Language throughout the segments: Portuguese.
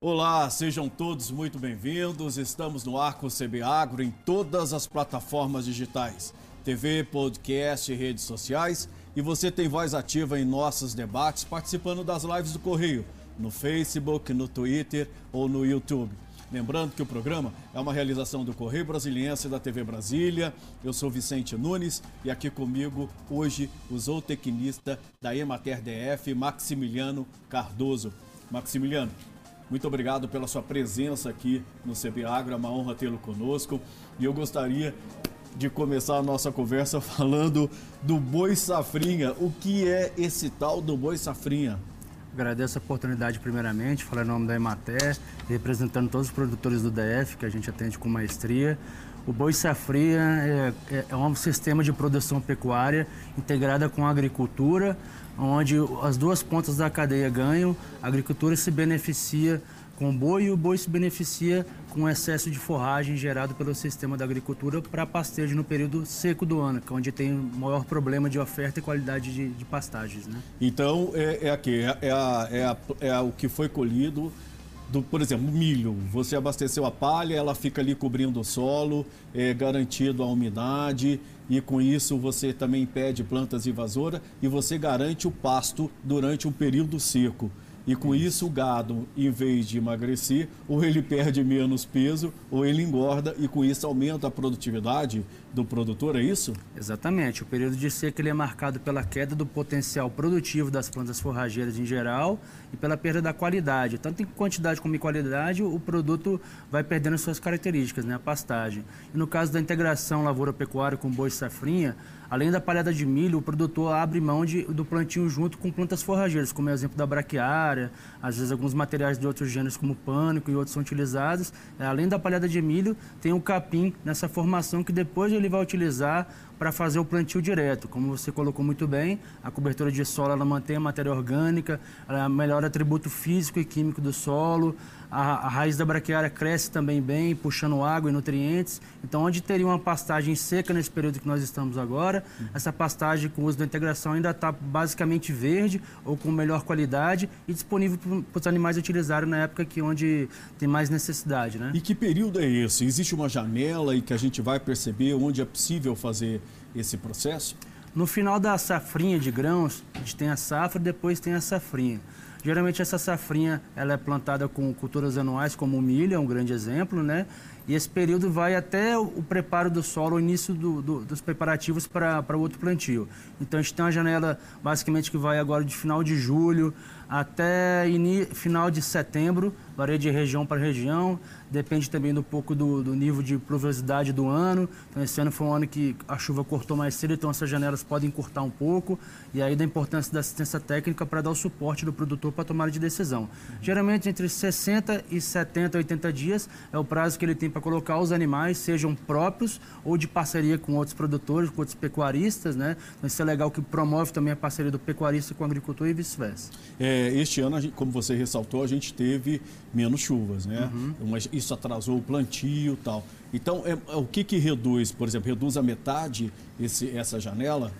Olá, sejam todos muito bem-vindos. Estamos no Arco CB Agro em todas as plataformas digitais, TV, podcast redes sociais. E você tem voz ativa em nossos debates, participando das lives do Correio, no Facebook, no Twitter ou no YouTube. Lembrando que o programa é uma realização do Correio Brasiliense e da TV Brasília. Eu sou Vicente Nunes e aqui comigo hoje o zootecnista da Emater DF, Maximiliano Cardoso. Maximiliano, muito obrigado pela sua presença aqui no CB Agro, é uma honra tê-lo conosco. E eu gostaria de começar a nossa conversa falando do boi safrinha. O que é esse tal do boi safrinha? Agradeço a oportunidade primeiramente, falar em nome da Emater, representando todos os produtores do DF, que a gente atende com maestria. O boi safrinha é, é, é um sistema de produção pecuária integrada com a agricultura, onde as duas pontas da cadeia ganham, a agricultura se beneficia com o boi e o boi se beneficia com o excesso de forragem gerado pelo sistema da agricultura para pastagem no período seco do ano, que é onde tem o maior problema de oferta e qualidade de, de pastagens. Né? Então, é, é, aqui, é, é, a, é, a, é o que foi colhido do, por exemplo, milho, você abasteceu a palha, ela fica ali cobrindo o solo, é garantido a umidade e com isso você também impede plantas invasoras e você garante o pasto durante um período seco. E com isso o gado, em vez de emagrecer, ou ele perde menos peso, ou ele engorda e com isso aumenta a produtividade do produtor, é isso? Exatamente. O período de seca ele é marcado pela queda do potencial produtivo das plantas forrageiras em geral e pela perda da qualidade. Tanto em quantidade como em qualidade, o produto vai perdendo suas características, né? a pastagem. E no caso da integração lavoura-pecuária com boi safrinha, Além da palhada de milho, o produtor abre mão de, do plantio junto com plantas forrageiras, como é o exemplo da braquiária, às vezes alguns materiais de outros gêneros, como pânico e outros são utilizados. É, além da palhada de milho, tem o capim nessa formação que depois ele vai utilizar para fazer o plantio direto. Como você colocou muito bem, a cobertura de solo ela mantém a matéria orgânica, ela melhora o atributo físico e químico do solo, a, a, raiz da braquiária cresce também bem, puxando água e nutrientes. Então, onde teria uma pastagem seca nesse período que nós estamos agora, uhum. essa pastagem com o uso da integração ainda está basicamente verde ou com melhor qualidade e disponível para os animais utilizarem na época que onde tem mais necessidade. Né? E que período é esse? Existe uma janela e que a gente vai perceber onde é possível fazer esse processo? No final da safrinha de grãos, a gente tem a safra e depois tem a safrinha. Geralmente essa safrinha ela é plantada com culturas anuais, como o milho, é um grande exemplo, né? E esse período vai até o preparo do solo, o início do, do, dos preparativos para o outro plantio. Então a gente tem uma janela basicamente que vai agora de final de julho até final de setembro, varia de região para região, depende também um pouco do, do, nível de pluviosidade do ano. Então esse ano foi um ano que a chuva cortou mais cedo, então essas janelas podem cortar um pouco, e aí da importância da assistência técnica para dar o suporte do produtor para a tomada de decisão. Uhum. Geralmente entre 60 e 70, 80 dias é o prazo que ele tem para colocar os animais, sejam próprios ou de parceria com outros produtores, com outros pecuaristas, né? Então isso é legal que promove também a parceria do pecuarista com o agricultor e vice-versa. É, este ano, como você ressaltou, a gente teve menos chuvas, né? Uhum. isso atrasou o plantio e tal. Então, é, o que, que reduz, por exemplo, reduz a metade esse, essa janela?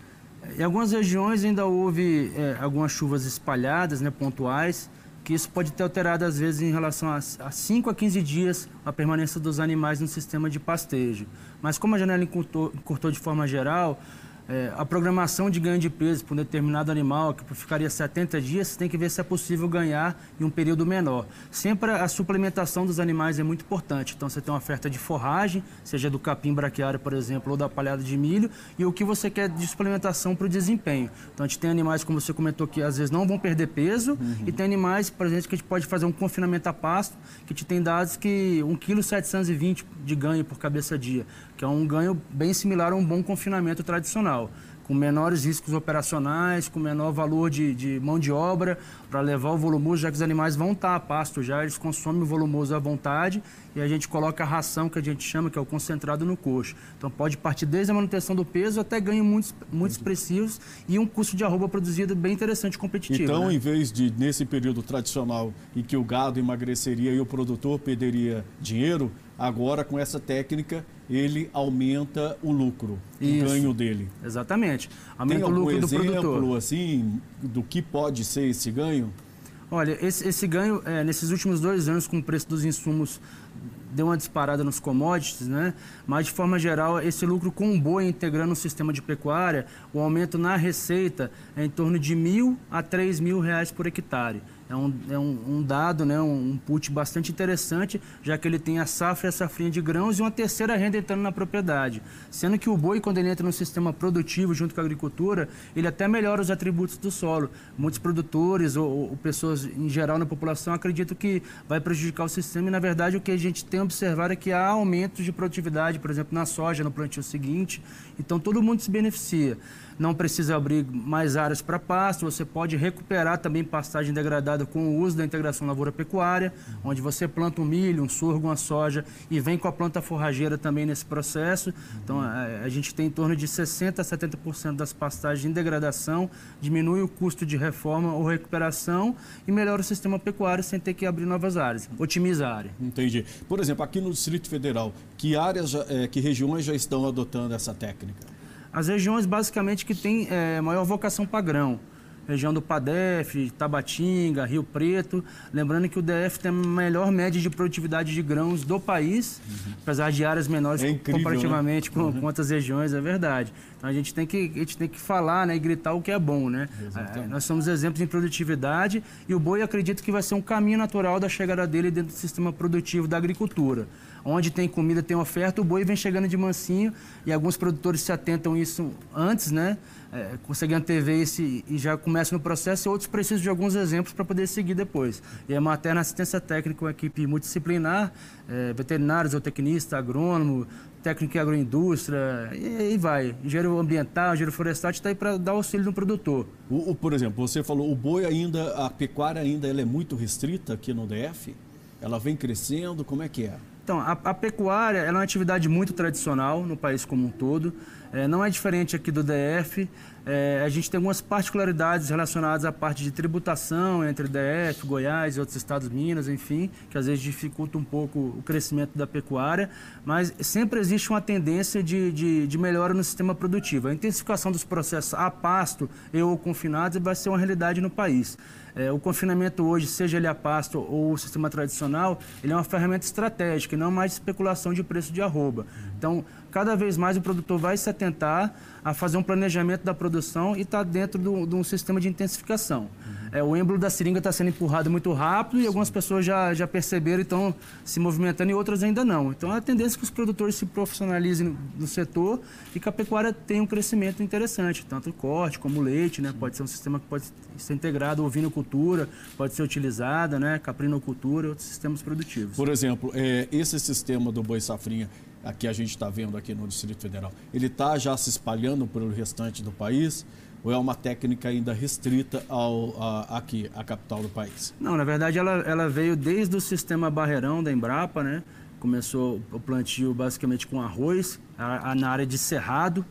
Em algumas regiões ainda houve é, algumas chuvas espalhadas, né, pontuais, que isso pode ter alterado, às vezes, em relação a, 5 a 15 dias a permanência dos animais no sistema de pastejo. Mas como a janela encurtou, encurtou de forma geral, é, a programação de ganho de peso para um determinado animal, que ficaria 70 dias, tem que ver se é possível ganhar em um período menor. Sempre a suplementação dos animais é muito importante. Então, você tem uma oferta de forragem, seja do capim braquiário, por exemplo, ou da palhada de milho, e o que você quer de suplementação para o desempenho. Então, a gente tem animais, como você comentou, que às vezes não vão perder peso, uhum. e tem animais, por exemplo, que a gente pode fazer um confinamento a pasto, que te tem dados que 1,720 kg de ganho por cabeça dia, que é um ganho bem similar a um bom confinamento tradicional com menores riscos operacionais, com menor valor de, de mão de obra, para levar o volumoso, já que os animais vão estar a pasto já, eles consomem o volumoso à vontade e a gente coloca a ração que a gente chama, que é o concentrado no coxo. Então pode partir desde a manutenção do peso até ganhos muito, muito expressivos e um custo de arroba produzido bem interessante e competitivo. Então, né? em vez de, nesse período tradicional em que o gado emagreceria e o produtor perderia dinheiro, agora com essa técnica ele aumenta o lucro, Isso. o ganho dele. Exatamente. Aumenta Tem algum o lucro exemplo, do produtor. assim, do que pode ser esse ganho? Olha, esse, esse ganho, é, nesses últimos dois anos, com o preço dos insumos deu uma disparada nos commodities, né? Mas de forma geral, esse lucro com o boi integrando o sistema de pecuária, o aumento na receita é em torno de mil a três mil reais por hectare é um, é um, um dado, né, um, um put bastante interessante, já que ele tem a safra e a safrinha de grãos e uma terceira renda entrando na propriedade. Sendo que o boi, quando ele entra no sistema produtivo junto com a agricultura, ele até melhora os atributos do solo. Muitos produtores ou, ou pessoas em geral na população acreditam que vai prejudicar o sistema e, na verdade, o que a gente tem observado é que há aumentos de produtividade, por exemplo, na soja, no plantio seguinte. Então, todo mundo se beneficia não precisa abrir mais áreas para pasto, você pode recuperar também pastagem degradada com o uso da integração lavoura-pecuária, onde você planta um milho, um sorgo, uma soja e vem com a planta forrageira também nesse processo. Então, a, a gente tem em torno de 60% a 70% das pastagens em degradação, diminui o custo de reforma ou recuperação e melhora o sistema pecuário sem ter que abrir novas áreas, otimiza a área. Entendi. Por exemplo, aqui no Distrito Federal, que áreas, é, que regiões já estão adotando essa técnica? As regiões basicamente que têm é, maior vocação para grão. Região do Padef, Tabatinga, Rio Preto. Lembrando que o DF tem a melhor média de produtividade de grãos do país, uhum. apesar de áreas menores é incrível, comparativamente né? com, uhum. com outras regiões, é verdade. Então a gente tem que, a gente tem que falar né, e gritar o que é bom. Né? É, nós somos exemplos em produtividade e o boi acredito que vai ser um caminho natural da chegada dele dentro do sistema produtivo da agricultura. Onde tem comida, tem oferta, o boi vem chegando de mansinho e alguns produtores se atentam isso antes, né? É, conseguem antever esse e já começam no processo e outros precisam de alguns exemplos para poder seguir depois. E a materna assistência técnica, uma equipe multidisciplinar, é, veterinário, zootecnista, agrônomo, técnico em agroindústria, e aí vai. Engenheiro ambiental, engenheiro florestal, está aí para dar auxílio no produtor. O, o, por exemplo, você falou, o boi ainda, a pecuária ainda ela é muito restrita aqui no DF? Ela vem crescendo, como é que é? Então, a, a pecuária é uma atividade muito tradicional no país como um todo. É, não é diferente aqui do DF. É, a gente tem algumas particularidades relacionadas à parte de tributação entre DF, Goiás e outros estados, Minas, enfim, que às vezes dificulta um pouco o crescimento da pecuária, mas sempre existe uma tendência de, de, de melhora no sistema produtivo. A intensificação dos processos a pasto e ou confinados vai ser uma realidade no país. É, o confinamento hoje, seja ele a pasto ou o sistema tradicional, ele é uma ferramenta estratégica e não mais especulação de preço de arroba. Então, cada vez mais o produtor vai se atentar a fazer um planejamento da produção e está dentro de um sistema de intensificação. Uhum. É, o êmbolo da seringa está sendo empurrado muito rápido e algumas pessoas já, já perceberam e estão se movimentando e outras ainda não. Então, a tendência é que os produtores se profissionalizem no, no setor e que a pecuária tenha um crescimento interessante, tanto o corte como o leite, né? Pode ser um sistema que pode ser integrado, ovinocultura, pode ser utilizada, né? Caprinocultura, outros sistemas produtivos. Por exemplo, é, esse sistema do boi safrinha, aqui a gente está vendo aqui no Distrito Federal, ele está já se espalhando pelo restante do país ou é uma técnica ainda restrita ao, a, aqui, à capital do país? Não, na verdade ela, ela veio desde o sistema Barreirão da Embrapa, né? Começou o plantio basicamente com arroz, a, a, na área de cerrado,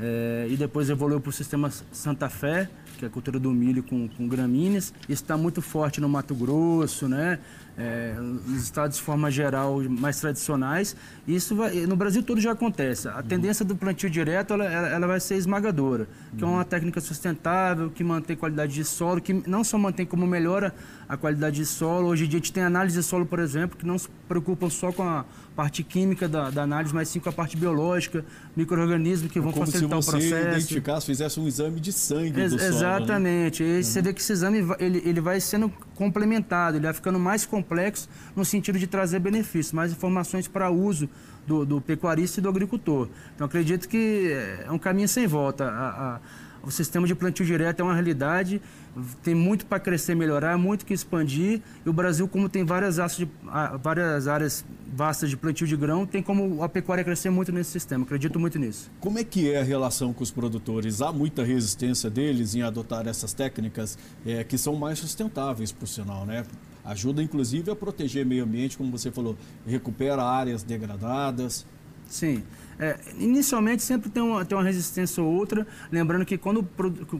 é, e depois evoluiu para o sistema Santa Fé, que é a cultura do milho com, com gramíneas. Isso está muito forte no Mato Grosso, né? É, nos estados de forma geral mais tradicionais. Isso vai, no Brasil todo já acontece. A tendência do plantio direto ela, ela vai ser esmagadora, que é uma técnica sustentável, que mantém qualidade de solo, que não só mantém como melhora a qualidade de solo. Hoje em dia a gente tem análise de solo, por exemplo, que não se preocupam só com a parte química da, da análise, mas sim com a parte biológica, micro-organismos que vão Como facilitar o processo. Como se você identificasse, fizesse um exame de sangue Ex do solo. Exatamente. Né? E uhum. você vê que esse exame ele, ele vai sendo complementado, ele vai ficando mais complexo no sentido de trazer benefícios, mais informações para uso do, do, pecuarista e do agricultor. Então acredito que é um caminho sem volta. A, a, o sistema de plantio direto é uma realidade tem muito para crescer, melhorar, muito que expandir. E o Brasil, como tem várias, de, várias áreas vastas de plantio de grão, tem como a pecuária crescer muito nesse sistema. Acredito muito nisso. Como é que é a relação com os produtores? Há muita resistência deles em adotar essas técnicas é, que são mais sustentáveis, por sinal, né? Ajuda, inclusive, a proteger o meio ambiente, como você falou, recupera áreas degradadas. Sim. É, inicialmente sempre tem uma, tem uma resistência ou outra, lembrando que quando,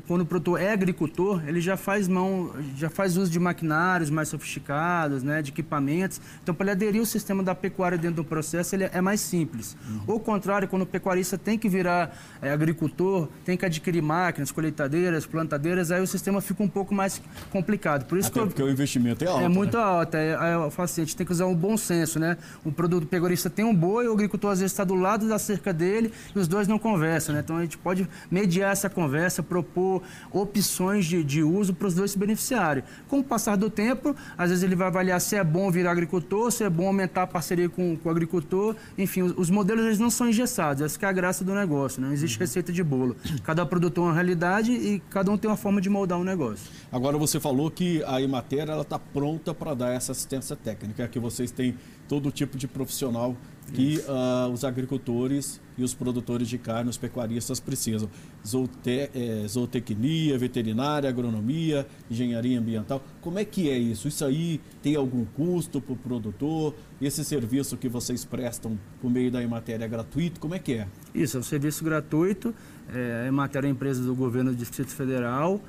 quando o produtor é agricultor, ele já faz mão, já faz uso de maquinários mais sofisticados, né, de equipamentos. Então, para ele aderir ao sistema da pecuária dentro do processo, ele é mais simples. Uhum. Ao contrário, quando o pecuarista tem que virar é, agricultor, tem que adquirir máquinas, colheitadeiras, plantadeiras, aí o sistema fica um pouco mais complicado. Por isso Até que porque o investimento é alto. É muito né? alto. É, é, eu falo assim, a gente tem que usar um bom senso, né? O produto pecuarista tem um boi, o agricultor às vezes está do lado da cerca dele e os dois não conversam, né? Então a gente pode mediar essa conversa, propor opções de, de uso para os dois se beneficiarem. Com o passar do tempo, às vezes ele vai avaliar se é bom virar agricultor, se é bom aumentar a parceria com, com o agricultor. Enfim, os, os, modelos eles não são engessados, essa é a graça do negócio, não existe uhum. receita de bolo. Cada produtor é uma realidade e cada um tem uma forma de moldar um negócio. Agora você falou que a Imater está pronta para dar essa assistência técnica, que vocês têm todo tipo de profissional que uh, os agricultores e os produtores de carne, os pecuaristas precisam. Zoote é, zootecnia, veterinária, agronomia, engenharia ambiental. Como é que é isso? Isso aí tem algum custo para o produtor? Esse serviço que vocês prestam por meio da Ematéria é gratuito? Como é que é? Isso, é um serviço gratuito. É, a Ematéria é empresa do governo do Distrito Federal.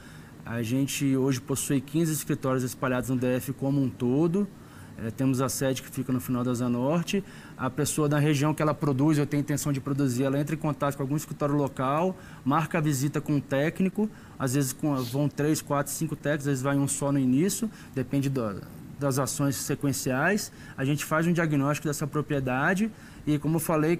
A gente hoje possui 15 escritórios espalhados no DF como um todo. É, temos a sede que fica no final da Zona Norte. A pessoa da região que ela produz, eu tenho intenção de produzir, ela entra em contato com algum escritório local, marca a visita com um técnico, às vezes com, vão três, quatro, cinco técnicos, às vezes vai um só no início, depende do, das ações sequenciais. A gente faz um diagnóstico dessa propriedade, e como eu falei,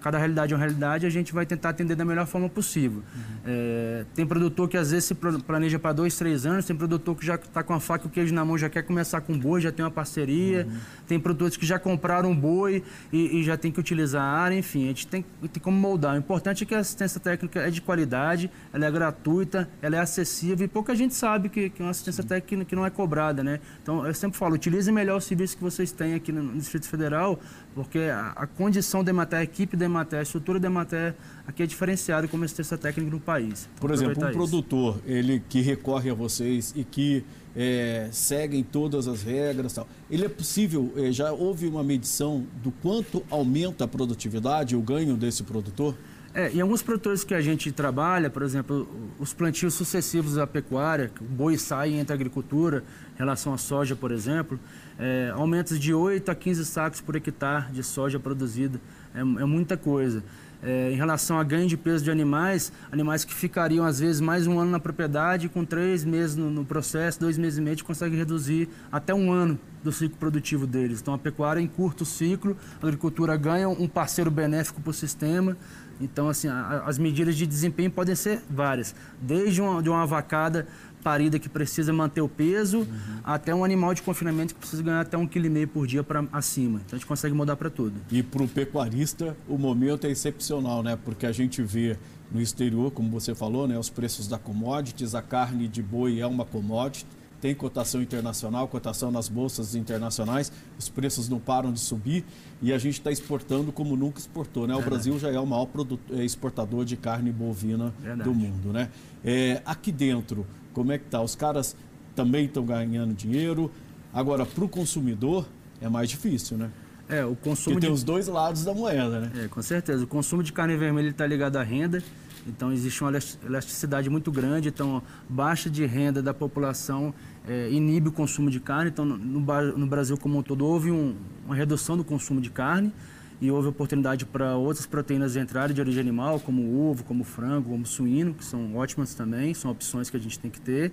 cada realidade é uma realidade, a gente vai tentar atender da melhor forma possível. Uhum. É, tem produtor que às vezes se planeja para dois, três anos, tem produtor que já está com a faca e o queijo na mão, já quer começar com boi, já tem uma parceria, uhum. tem produtores que já compraram boi e, e, já tem que utilizar a área, enfim, a gente tem, tem como moldar. O importante é que a assistência técnica é de qualidade, ela é gratuita, ela é acessível e pouca gente sabe que, que é uma assistência técnica que não é cobrada, né? Então, eu sempre falo, utilize melhor o serviço que vocês têm aqui no, no Distrito Federal, porque a, a condição da Emater, a equipe da Emater, a estrutura da Emater aqui é diferenciada como assistência técnica no país. Então, Por exemplo, um isso. produtor ele que recorre a vocês e que é, seguem todas as regras tal, ele é possível, é, já houve uma medição do quanto aumenta a produtividade, o ganho desse produtor? É, em alguns produtores que a gente trabalha, por exemplo, os plantios sucessivos da pecuária, o boi sai entre a agricultura, em relação à soja, por exemplo, é, aumentos de 8 a 15 sacos por hectare de soja produzida. É, é muita coisa. É, em relação a ganho de peso de animais, animais que ficariam às vezes mais um ano na propriedade, com três meses no, no processo, dois meses e meio, consegue reduzir até um ano do ciclo produtivo deles. Então a pecuária encurta o ciclo, a agricultura ganha um parceiro benéfico para o sistema. Então assim, a, as medidas de desempenho podem ser várias, desde uma, de uma vacada parida que precisa manter o peso, uhum. até um animal de confinamento que precisa ganhar até um quilo e meio por dia para acima. Então a gente consegue mudar para tudo. E para o pecuarista o momento é excepcional, né? Porque a gente vê no exterior, como você falou, né, os preços da commodities, a carne de boi é uma commodity, tem cotação internacional, cotação nas bolsas internacionais, os preços não param de subir e a gente está exportando como nunca exportou. Né? O Brasil já é o maior é, exportador de carne bovina Verdade. do mundo. Né? É, aqui dentro, como é que tá? Os caras também estão ganhando dinheiro. Agora, para o consumidor, é mais difícil, né? É, o consumo. Porque de... tem os dois lados da moeda, né? É, com certeza. O consumo de carne vermelha está ligado à renda. Então, existe uma elasticidade muito grande. Então, baixa de renda da população é, inibe o consumo de carne. Então, no, no Brasil como um todo, houve um, uma redução do consumo de carne e houve oportunidade para outras proteínas entrarem de origem animal, como ovo, como frango, como suíno, que são ótimas também, são opções que a gente tem que ter.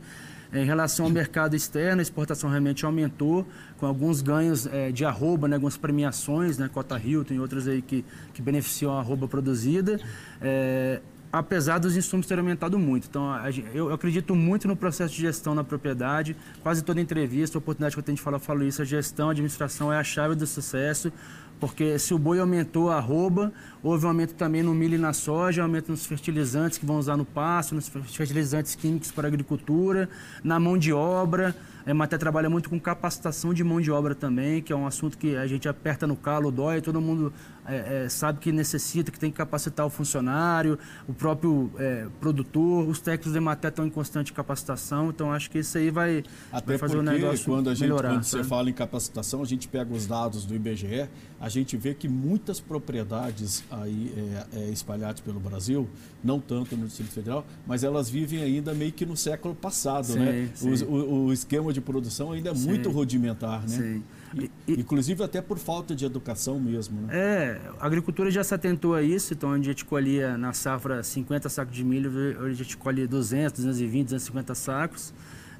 Em relação ao mercado externo, a exportação realmente aumentou, com alguns ganhos é, de arroba, né, algumas premiações, né, Cota Rio, tem outras aí que, que beneficiam a arroba produzida. É, apesar dos insumos terem aumentado muito. Então, eu acredito muito no processo de gestão na propriedade. Quase toda entrevista, oportunidade que eu tenho de falar, eu falo isso. A gestão, a administração é a chave do sucesso. Porque se o boi aumentou a arroba, houve um aumento também no milho e na soja, aumento nos fertilizantes que vão usar no pasto, nos fertilizantes químicos para a agricultura, na mão de obra. A Emater trabalha muito com capacitação de mão de obra também, que é um assunto que a gente aperta no calo, dói, todo mundo é, é, sabe que necessita, que tem que capacitar o funcionário, o próprio é, produtor, os técnicos da Emater estão em constante capacitação, então acho que isso aí vai, Até vai fazer o negócio quando a gente, melhorar. Quando você fala em capacitação, a gente pega os dados do IBGE, a gente vê que muitas propriedades aí é, é, espalhadas pelo Brasil, não tanto no Distrito Federal, mas elas vivem ainda meio que no século passado, sim, né? Sim. O, o, esquema de produção ainda é sim. muito rudimentar, né? Sim. E, Inclusive até por falta de educação mesmo. Né? É, a agricultura já se atentou a isso, então onde a gente colhia na safra 50 sacos de milho, hoje a gente colhe 200, 220, 250 sacos.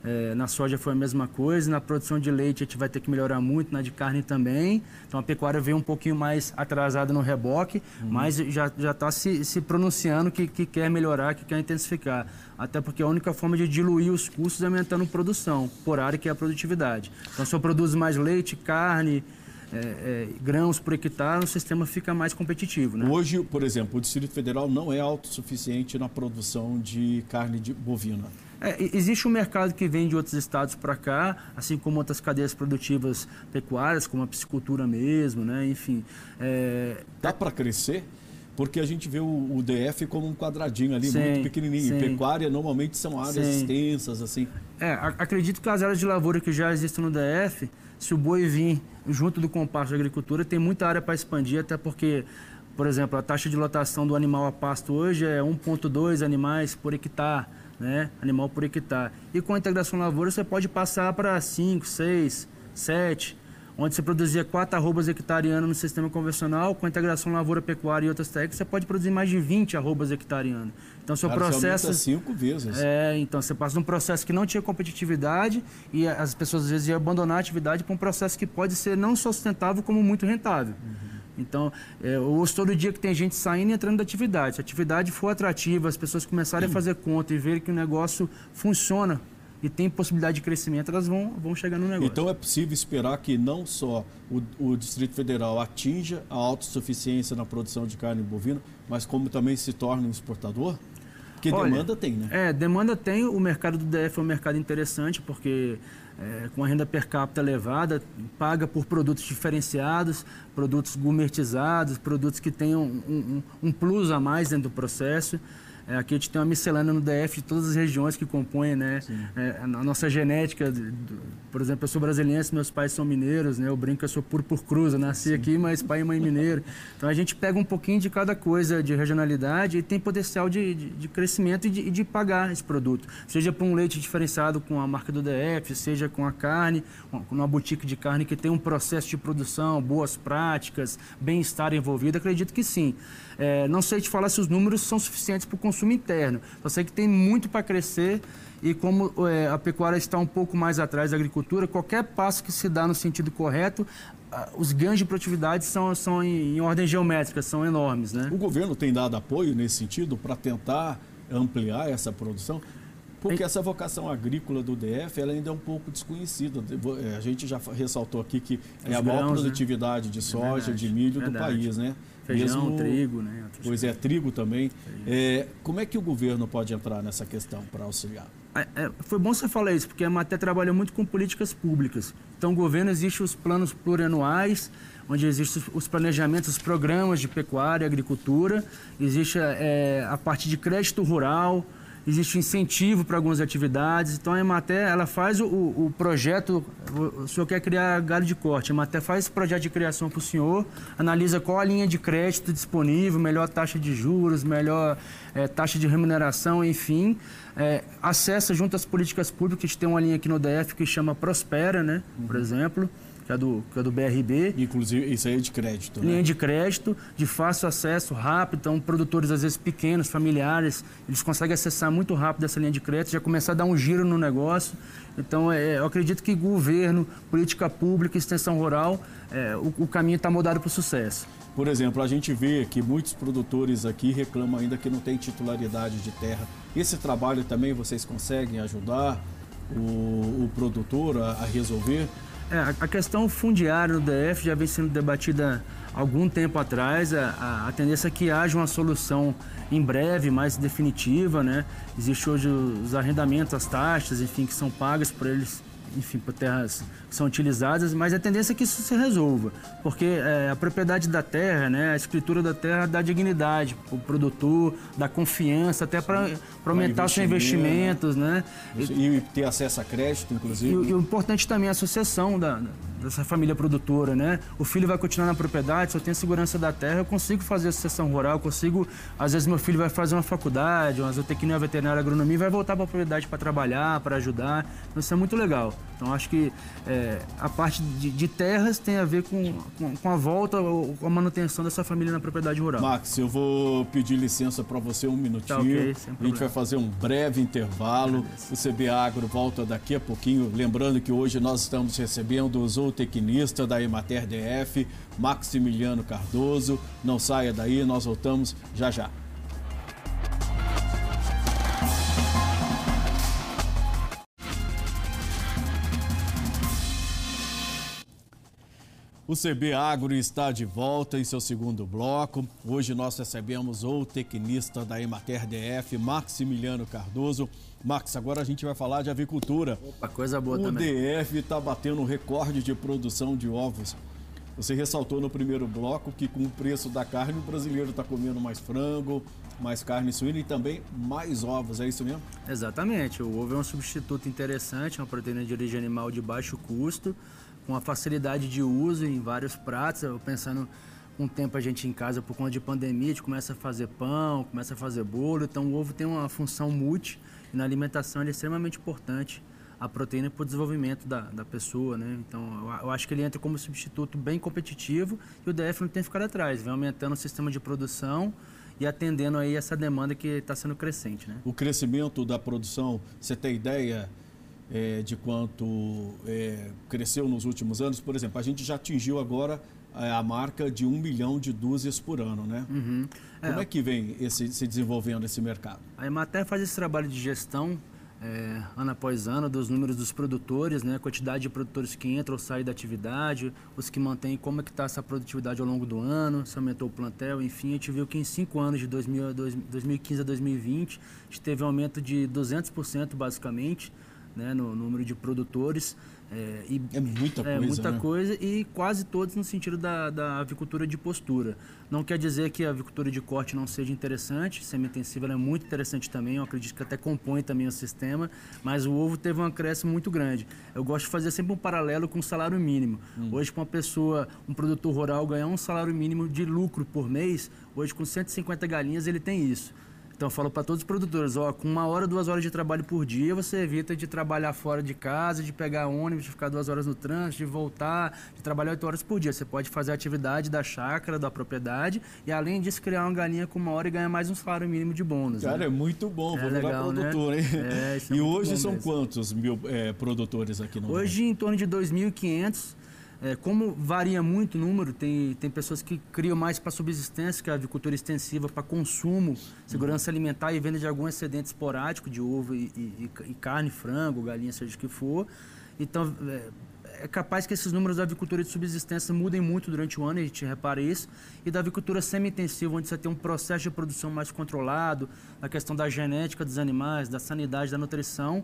É, na soja foi a mesma coisa, na produção de leite a gente vai ter que melhorar muito, na de carne também. Então a pecuária veio um pouquinho mais atrasada no reboque, uhum. mas já está se, se pronunciando que, que quer melhorar, que quer intensificar. Até porque a única forma de diluir os custos é aumentando produção por área, que é a produtividade. Então se eu produzo mais leite, carne, é, é, grãos por hectare, o sistema fica mais competitivo. Né? Hoje, por exemplo, o Distrito Federal não é autossuficiente na produção de carne de bovina. É, existe um mercado que vem de outros estados para cá, assim como outras cadeias produtivas pecuárias, como a piscicultura mesmo, né? enfim. É... Dá para crescer? Porque a gente vê o, o, DF como um quadradinho ali, sim, muito pequenininho. Sim. Pecuária normalmente são áreas sim. extensas, assim. É, acredito que as áreas de lavoura que já existem no DF, se o boi vir junto do compasso de agricultura, tem muita área para expandir, até porque por exemplo, a taxa de lotação do animal a pasto hoje é 1,2 animais por hectare né, animal por hectare. E com a integração lavoura você pode passar para 5, 6, 7, onde você produzia 4 arrobas hectarianas no sistema convencional, com a integração lavoura, pecuária e outras técnicas, você pode produzir mais de 20 arrobas hectarianas. Então, seu Cara, processo. cinco vezes. É, então você passa de um processo que não tinha competitividade e as pessoas às vezes iam abandonar a atividade para um processo que pode ser não só sustentável, como muito rentável. Uhum. Então, é, ouço todo dia que tem gente saindo e entrando da atividade. Se a atividade for atrativa, as pessoas começarem a fazer conta e verem que o negócio funciona e tem possibilidade de crescimento, elas vão, vão chegar no negócio. Então é possível esperar que não só o, o Distrito Federal atinja a autossuficiência na produção de carne bovina, mas como também se torne um exportador? Porque Olha, demanda tem, né? É, demanda tem. O mercado do DF é um mercado interessante porque é, com a renda per capita elevada, paga por produtos diferenciados, produtos gourmetizados, produtos que tenham um, um, um plus a mais dentro do processo. É, aqui a gente tem uma miscelânea no DF de todas as regiões que compõem né, é, a nossa genética. Do, por exemplo, eu sou brasileiro, meus pais são mineiros, né, eu brinco que eu sou puro por cruz, eu nasci Sim. aqui, mas pai e mãe mineiro. Então a gente pega um pouquinho de cada coisa de regionalidade e tem potencial de, de, de crescimento e de, de, pagar esse produto. Seja para um leite diferenciado com a marca do DF, seja com a carne, com uma boutique de carne que tem um processo de produção, boas práticas, bem-estar envolvido, acredito que sim. É, não sei te falar se os números são suficientes para o consumo interno. Só sei que tem muito para crescer e como é, a pecuária está um pouco mais atrás da agricultura, qualquer passo que se dá no sentido correto, os ganhos de produtividade são, são em, em ordem geométrica, são enormes. Né? O governo tem dado apoio nesse sentido para tentar ampliar essa produção? Porque essa vocação agrícola do DF ela ainda é um pouco desconhecida. É, a gente já ressaltou aqui que é a maior né? produtividade de soja, é verdade, de milho verdade. do país, né? Feijão, Mesmo, trigo, né? Pois é, trigo também. É, como é que o governo pode entrar nessa questão para auxiliar? É, é, foi bom você falar isso, porque a Maté trabalha muito com políticas públicas. Então, o governo existe os planos plurianuais, onde existem os planejamentos, os programas de pecuária e agricultura, existe é, a parte de crédito rural, existe incentivo para algumas atividades. Então a Emater ela faz o, o, projeto, o, senhor quer criar galho de corte, a Emater faz esse projeto de criação para o senhor, analisa qual a linha de crédito disponível, melhor taxa de juros, melhor é, taxa de remuneração, enfim. É, acessa junto às políticas públicas, tem uma linha aqui no DF que chama Prospera, né, por uhum. exemplo que é do, que é do BRB. Inclusive, isso aí é de crédito, né? Linha de crédito, de fácil acesso, rápido. Então, produtores, às vezes, pequenos, familiares, eles conseguem acessar muito rápido essa linha de crédito, já começar a dar um giro no negócio. Então, é, eu acredito que governo, política pública, extensão rural, é, o, o caminho está mudado para o sucesso. Por exemplo, a gente vê que muitos produtores aqui reclamam ainda que não tem titularidade de terra. Esse trabalho também vocês conseguem ajudar o, o produtor a, a resolver? É, a questão fundiária no DF já vem sendo debatida há algum tempo atrás. A, a, tendência é que haja uma solução em breve, mais definitiva, né? Existe hoje os arrendamentos, as taxas, enfim, que são pagas por eles enfim, por terras que são utilizadas, mas a tendência é que isso se resolva, porque é, a propriedade da terra, né, a escritura da terra dá dignidade para o produtor, dá confiança até para aumentar seus investimentos, né? E, e, ter acesso a crédito, inclusive. E, e o importante também é a associação da, dessa família produtora, né? O filho vai continuar na propriedade, se eu tenho segurança da terra, eu consigo fazer a sucessão rural, eu consigo, às vezes meu filho vai fazer uma faculdade, uma zootecnia, veterinária, agronomia, e vai voltar para a propriedade para trabalhar, para ajudar. Então isso é muito legal. Então acho que é, a parte de, de, terras tem a ver com, com, com, a volta ou com a manutenção dessa família na propriedade rural. Max, eu vou pedir licença para você um minutinho. Tá, okay, a gente vai fazer um breve intervalo. O CB Agro volta daqui a pouquinho. Lembrando que hoje nós estamos recebendo o zootecnista da Emater DF, Maximiliano Cardoso. Não saia daí, nós voltamos já já. O CB Agro está de volta em seu segundo bloco. Hoje nós recebemos o tecnista da Emater DF, Maximiliano Cardoso. Max, agora a gente vai falar de avicultura. Opa, coisa boa o também. O DF está batendo um recorde de produção de ovos. Você ressaltou no primeiro bloco que com o preço da carne o brasileiro está comendo mais frango, mais carne suína e também mais ovos, é isso mesmo? Exatamente. O ovo é um substituto interessante, uma proteína de origem animal de baixo custo com a facilidade de uso em vários pratos. Eu pensando um tempo a gente em casa por conta de pandemia, a gente começa a fazer pão, começa a fazer bolo, então o ovo tem uma função multi e na alimentação ele é extremamente importante a proteína para o desenvolvimento da, da pessoa, né? Então eu, eu, acho que ele entra como substituto bem competitivo e o DF não tem ficar atrás, vem aumentando o sistema de produção e atendendo aí essa demanda que está sendo crescente, né? O crescimento da produção, você tem ideia? É, de quanto é, cresceu nos últimos anos. Por exemplo, a gente já atingiu agora é, a marca de um milhão de dúzias por ano, né? Uhum. Como é, é que vem esse, se desenvolvendo esse mercado? A Emater faz esse trabalho de gestão é, ano após ano dos números dos produtores, né, a quantidade de produtores que entram ou saem da atividade, os que mantêm, como é que está essa produtividade ao longo do ano, se aumentou o plantel, enfim, a gente viu que em cinco anos, de 2000, 2015 a 2020, a gente teve um aumento de 200% basicamente, né, no número de produtores. É, e, é muita é, coisa. Muita né? coisa e quase todos no sentido da, da avicultura de postura. Não quer dizer que a avicultura de corte não seja interessante, semi-intensiva é muito interessante também, eu acredito que até compõe também o sistema, mas o ovo teve um acréscimo muito grande. Eu gosto de fazer sempre um paralelo com o salário mínimo. Hum. Hoje, para uma pessoa, um produtor rural ganhar um salário mínimo de lucro por mês, hoje com 150 galinhas ele tem isso. Então eu falo para todos os produtores, ó, com uma hora, duas horas de trabalho por dia, você evita de trabalhar fora de casa, de pegar ônibus, de ficar duas horas no trânsito, de voltar, de trabalhar oito horas por dia. Você pode fazer a atividade da chácara, da propriedade e além disso criar uma galinha com uma hora e ganhar mais um salário mínimo de bônus. Cara, né? é muito bom, é vou legal, virar né? produtor, né? hein? É, é e hoje são mesmo. quantos mil é, produtores aqui no Hoje em torno de 2.500 é, como varia muito o número, tem, tem pessoas que criam mais para subsistência, que é a avicultura extensiva para consumo, segurança uhum. alimentar e venda de algum excedente esporádico de ovo e, e, e carne, frango, galinha, seja o que for. Então, é, é, capaz que esses números da avicultura de subsistência mudem muito durante o ano, a gente repara isso, e da avicultura semi-intensiva, onde você tem um processo de produção mais controlado, a questão da genética dos animais, da sanidade, da nutrição,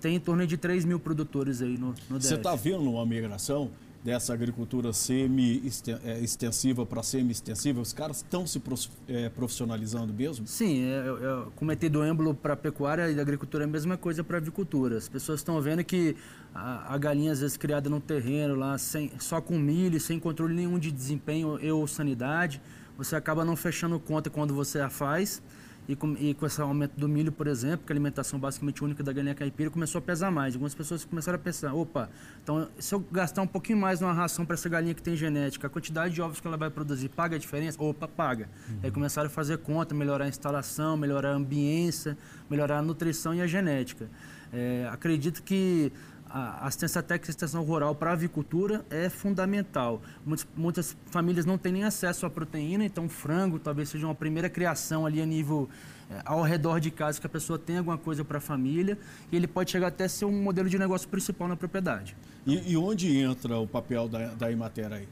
tem em torno de 3 mil produtores aí no, no Você está vendo uma migração? Dessa agricultura semi-extensiva para semi-extensiva, os caras estão se é, profissionalizando mesmo? Sim, é, é, cometer do êmbolo para pecuária e agricultura é a mesma coisa para avicultura. As pessoas estão vendo que a, a, galinha, às vezes, criada no terreno, lá, sem, só com milho, sem controle nenhum de desempenho ou sanidade, você acaba não fechando conta quando você a faz e com, e com esse aumento do milho, por exemplo, que a alimentação basicamente única da galinha caipira começou a pesar mais. Algumas pessoas começaram a pensar, opa, então se eu gastar um pouquinho mais numa ração para essa galinha que tem genética, a quantidade de ovos que ela vai produzir paga a diferença? Opa, paga. Uhum. Aí começaram a fazer conta, melhorar a instalação, melhorar a ambiência, melhorar a nutrição e a genética. É, acredito que a assistência técnica e extensão rural para a avicultura é fundamental. Muitas, muitas, famílias não têm nem acesso à proteína, então frango talvez seja uma primeira criação ali a nível é, ao redor de casa que a pessoa tem alguma coisa para a família e ele pode chegar até a ser um modelo de negócio principal na propriedade. E, e onde entra o papel da, da Imater aí?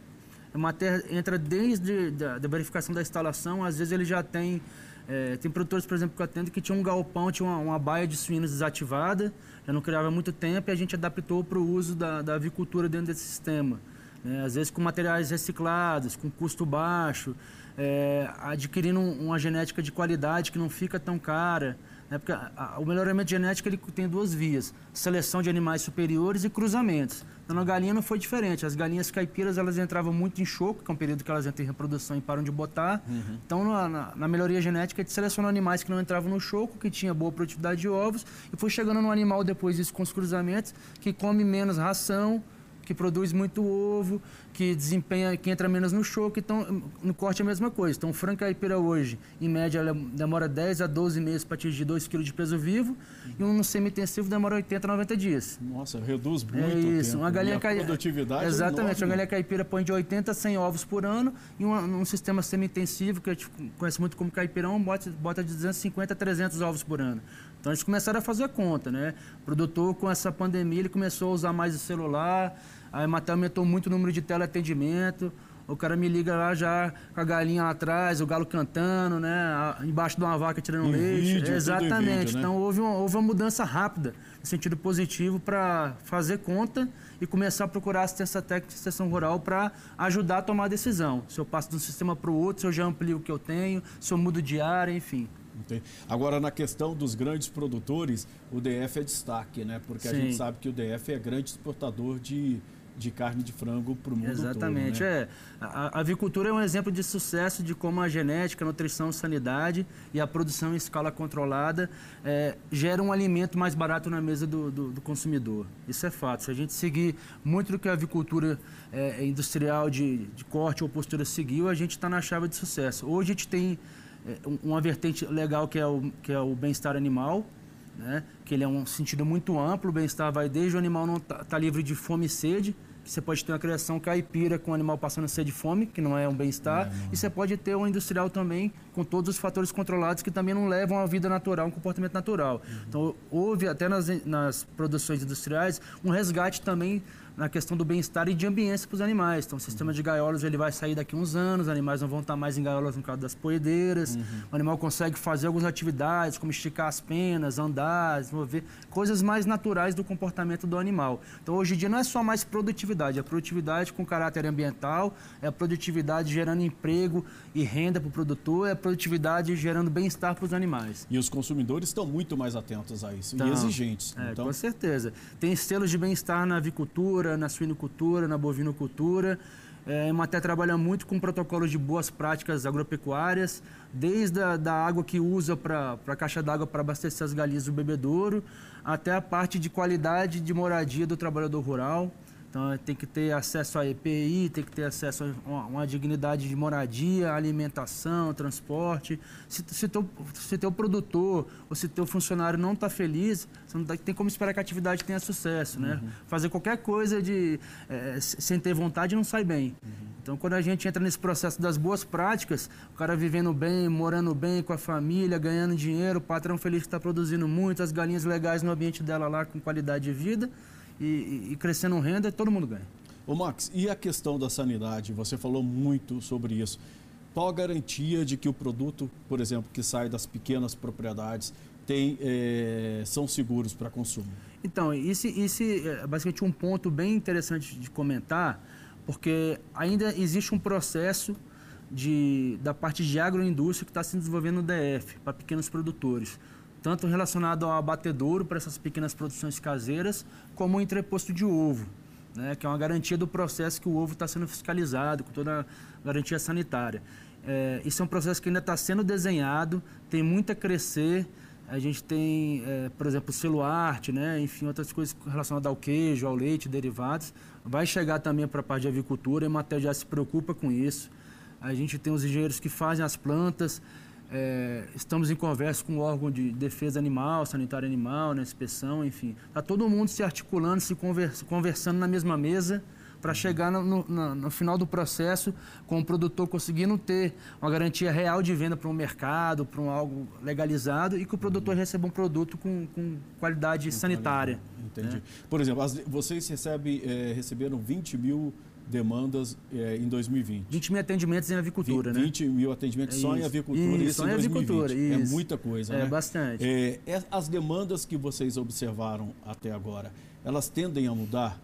A Imater entra desde a da verificação da instalação, às vezes ele já tem é, tem produtores, por exemplo, que eu atendo que tinha um galpão, tinha uma, uma baia de suínos desativada, já não criava muito tempo e a gente adaptou para o uso da, da, avicultura dentro desse sistema. É, às vezes com materiais reciclados, com custo baixo, é, adquirindo uma genética de qualidade que não fica tão cara. Né? Porque a, a, o melhoramento genético ele tem duas vias: seleção de animais superiores e cruzamentos. Então, na galinha não foi diferente. As galinhas caipiras elas entravam muito em choco, que é um período que elas entram em reprodução e param de botar. Uhum. Então, na, na, na, melhoria genética, a gente selecionou animais que não entravam no choco, que tinha boa produtividade de ovos, e foi chegando no animal depois disso com os cruzamentos, que come menos ração que produz muito ovo, que desempenha, que entra menos no choque, então no corte é a mesma coisa. Então, o frango caipira hoje, em média, demora 10 a 12 meses para atingir 2 kg de peso vivo, uhum. e um semi-intensivo demora 80 a 90 dias. Nossa, reduz muito é isso. Tempo. Uma galinha caipira. Produtividade é Exatamente, é uma galinha caipira põe de 80 a 100 ovos por ano, e um, um sistema semi-intensivo, que a gente conhece muito como caipirão, bota, bota de 250 a 300 ovos por ano. Então, eles começaram a fazer a conta, né? O produtor, com essa pandemia, ele começou a usar mais o celular, a Ematel aumentou muito o número de teleatendimento. O cara me liga lá já com a galinha lá atrás, o galo cantando, né? Embaixo de uma vaca tirando em leite. Vídeo, Exatamente. Vídeo, né? Então houve uma, houve uma mudança rápida, no sentido positivo, para fazer conta e começar a procurar assistência técnica de extensão rural para ajudar a tomar a decisão. Se eu passo de um sistema para o outro, se eu já amplio o que eu tenho, se eu mudo de área, enfim. Agora, na questão dos grandes produtores, o DF é destaque, né? Porque Sim. a gente sabe que o DF é grande exportador de de carne de frango para o mundo Exatamente, todo, né? é. A, a, avicultura é um exemplo de sucesso de como a genética, a nutrição, sanidade e a produção em escala controlada é, gera um alimento mais barato na mesa do, do, do, consumidor. Isso é fato. Se a gente seguir muito do que a avicultura é, industrial de, de corte ou postura seguiu, a gente está na chave de sucesso. Hoje a gente tem é, uma vertente legal que é o, que é o bem-estar animal, né? que ele é um sentido muito amplo, o bem-estar vai desde o animal não estar tá, tá livre de fome e sede, você pode ter uma criação caipira com o animal passando sede e fome, que não é um bem-estar. E você pode ter um industrial também com todos os fatores controlados que também não levam a vida natural, um comportamento natural. Uhum. Então, houve até nas, nas produções industriais um resgate também na questão do bem-estar e de ambiência para os animais. Então, o sistema de gaiolas ele vai sair daqui a uns anos, os animais não vão estar mais em gaiolas no caso das poedeiras. Uhum. O animal consegue fazer algumas atividades, como esticar as penas, andar, desenvolver coisas mais naturais do comportamento do animal. Então, hoje em dia não é só mais produtividade, é produtividade com caráter ambiental, é a produtividade gerando emprego e renda para o produtor, é a produtividade gerando bem-estar para os animais. E os consumidores estão muito mais atentos a isso então, e exigentes. É, então... Com certeza. Tem selos de bem-estar na avicultura, na suinocultura, na bovinocultura. É, a Emater trabalha muito com protocolos de boas práticas agropecuárias, desde a da água que usa para a caixa d'água para abastecer as galinhas do bebedouro, até a parte de qualidade de moradia do trabalhador rural. Então tem que ter acesso a EPI, tem que ter acesso a uma, uma dignidade de moradia, alimentação, transporte. Se, se, teu, se teu produtor ou se teu funcionário não está feliz, você não tá, tem como esperar que a atividade tenha sucesso, né? Uhum. Fazer qualquer coisa de é, sem ter vontade não sai bem. Uhum. Então quando a gente entra nesse processo das boas práticas, o cara vivendo bem, morando bem com a família, ganhando dinheiro, o patrão feliz que está produzindo muito, as galinhas legais no ambiente dela lá com qualidade de vida e, e crescendo renda, todo mundo ganha. Ô Max, e a questão da sanidade? Você falou muito sobre isso. Qual a garantia de que o produto, por exemplo, que sai das pequenas propriedades, tem, é, são seguros para consumo? Então, esse, esse é basicamente um ponto bem interessante de comentar, porque ainda existe um processo de, da parte de agroindústria que está se desenvolvendo no DF, para pequenos produtores tanto relacionado ao abatedouro para essas pequenas produções caseiras, como o entreposto de ovo, né, que é uma garantia do processo que o ovo está sendo fiscalizado, com toda a garantia sanitária. É, isso é um processo que ainda está sendo desenhado, tem muito a crescer. A gente tem, é, por exemplo, o celuarte, né, enfim, outras coisas relacionadas ao queijo, ao leite, derivados. Vai chegar também para a parte de avicultura, a Emater já se preocupa com isso. A gente tem os engenheiros que fazem as plantas, é, estamos em conversa com o órgão de defesa animal, sanitário animal, né, inspeção, enfim. Está todo mundo se articulando, se conversa, conversando na mesma mesa para chegar no, no, no, final do processo com o produtor conseguindo ter uma garantia real de venda para um mercado, para um algo legalizado e que o produtor receba um produto com, com qualidade com sanitária. Qualidade. Entendi. Né? Por exemplo, as, vocês recebe, é, receberam 20 mil demandas é, em 2020. 20 mil atendimentos em avicultura, 20 né? 20 mil atendimentos é só em avicultura, isso, isso só em, em avicultura. É isso. É muita coisa, é, né? bastante. É, as demandas que vocês observaram até agora, elas tendem a mudar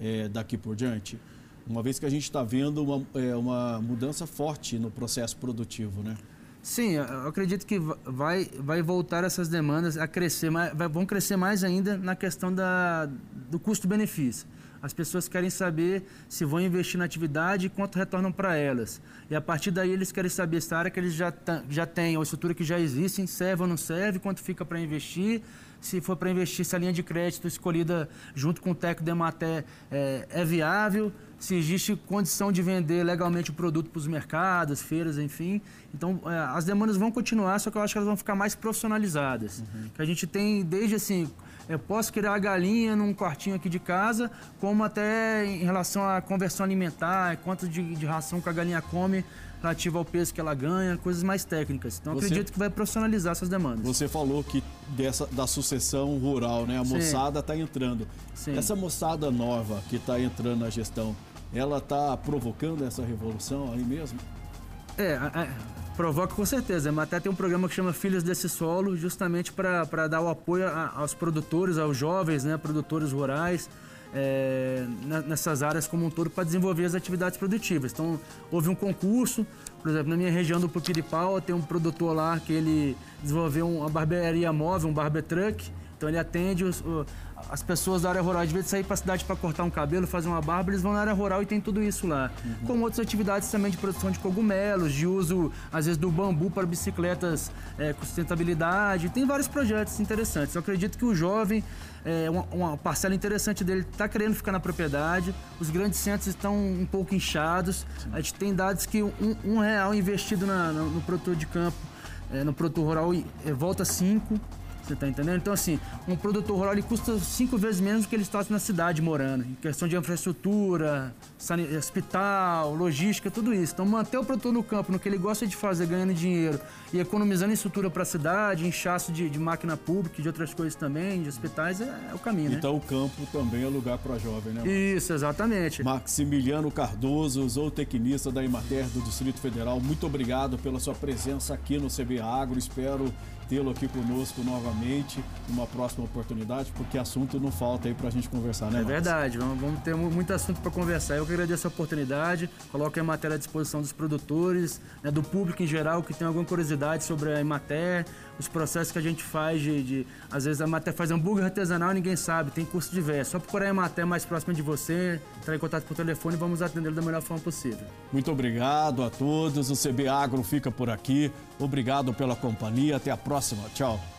é, daqui por diante? Uma vez que a gente está vendo uma, uma mudança forte no processo produtivo, né? Sim, eu acredito que vai, vai voltar essas demandas a crescer, vai, vão crescer mais ainda na questão da, do custo-benefício. As pessoas querem saber se vão investir na atividade e quanto retornam para elas. E a partir daí eles querem saber se a área que eles já, já têm, ou a estrutura que já existe, serve ou não serve, quanto fica para investir, se for para investir, se a linha de crédito escolhida junto com o técnico de Ematé é, é viável, se existe condição de vender legalmente o produto para os mercados, feiras, enfim. Então, é, as demandas vão continuar, só que eu acho que elas vão ficar mais profissionalizadas. Uhum. Que a gente tem desde assim, eu posso criar a galinha num quartinho aqui de casa, como até em relação à conversão alimentar, quanto de, de ração que a galinha come relativa ao peso que ela ganha, coisas mais técnicas. Então Você... acredito que vai profissionalizar essas demandas. Você falou que dessa da sucessão rural, né? A moçada está entrando. Sim. Essa moçada nova que está entrando na gestão, ela está provocando essa revolução aí mesmo? É, é, provoca com certeza. Mas até tem um programa que chama Filhos desse Solo, justamente para dar o apoio a, aos produtores, aos jovens, né, produtores rurais é, nessas áreas como um todo para desenvolver as atividades produtivas. Então, houve um concurso, por exemplo, na minha região do Pupiripau, tem um produtor lá que ele desenvolveu uma barbearia móvel, um barber truck. Então, ele atende os, as pessoas da área rural, de vez de sair para a cidade para cortar um cabelo, fazer uma barba, eles vão na área rural e tem tudo isso lá. Uhum. Como outras atividades também de produção de cogumelos, de uso, às vezes, do bambu para bicicletas é, com sustentabilidade. Tem vários projetos interessantes. Eu acredito que o jovem, é, uma, uma parcela interessante dele está querendo ficar na propriedade. Os grandes centros estão um pouco inchados. Sim. A gente tem dados que um, um real investido na, no, no produtor de campo, é, no produtor rural, é, volta cinco. Você tá entendendo? Então, assim, um produtor rural ele custa cinco vezes menos do que ele está na cidade morando. Em questão de infraestrutura, hospital, logística, tudo isso. Então, manter o produtor no campo, no que ele gosta de fazer, ganhando dinheiro e economizando em estrutura para a cidade, inchaço de, de máquina pública, de outras coisas também, de hospitais, é, é o caminho, né? Então, o campo também é lugar para jovem, né? Isso, exatamente. Maximiliano Cardoso, zootecnista da Imater do Distrito Federal, muito obrigado pela sua presença aqui no CB Agro. Espero tê-lo aqui conosco novamente numa próxima oportunidade, porque assunto não falta aí para a gente conversar, né? É verdade, vamos, vamos ter muito assunto para conversar. Eu que agradeço a oportunidade, coloco a matéria à disposição dos produtores, né, do público em geral que tem alguma curiosidade sobre a Imater, os processos que a gente faz de, de às vezes a Imater faz hambúrguer artesanal e ninguém sabe, tem custo diverso. Só procurar a Imater mais próxima de você, entrar em contato por telefone e vamos atendê-lo da melhor forma possível. Muito obrigado a todos, o CB Agro fica por aqui. Obrigado pela companhia, até a próxima. Tchau.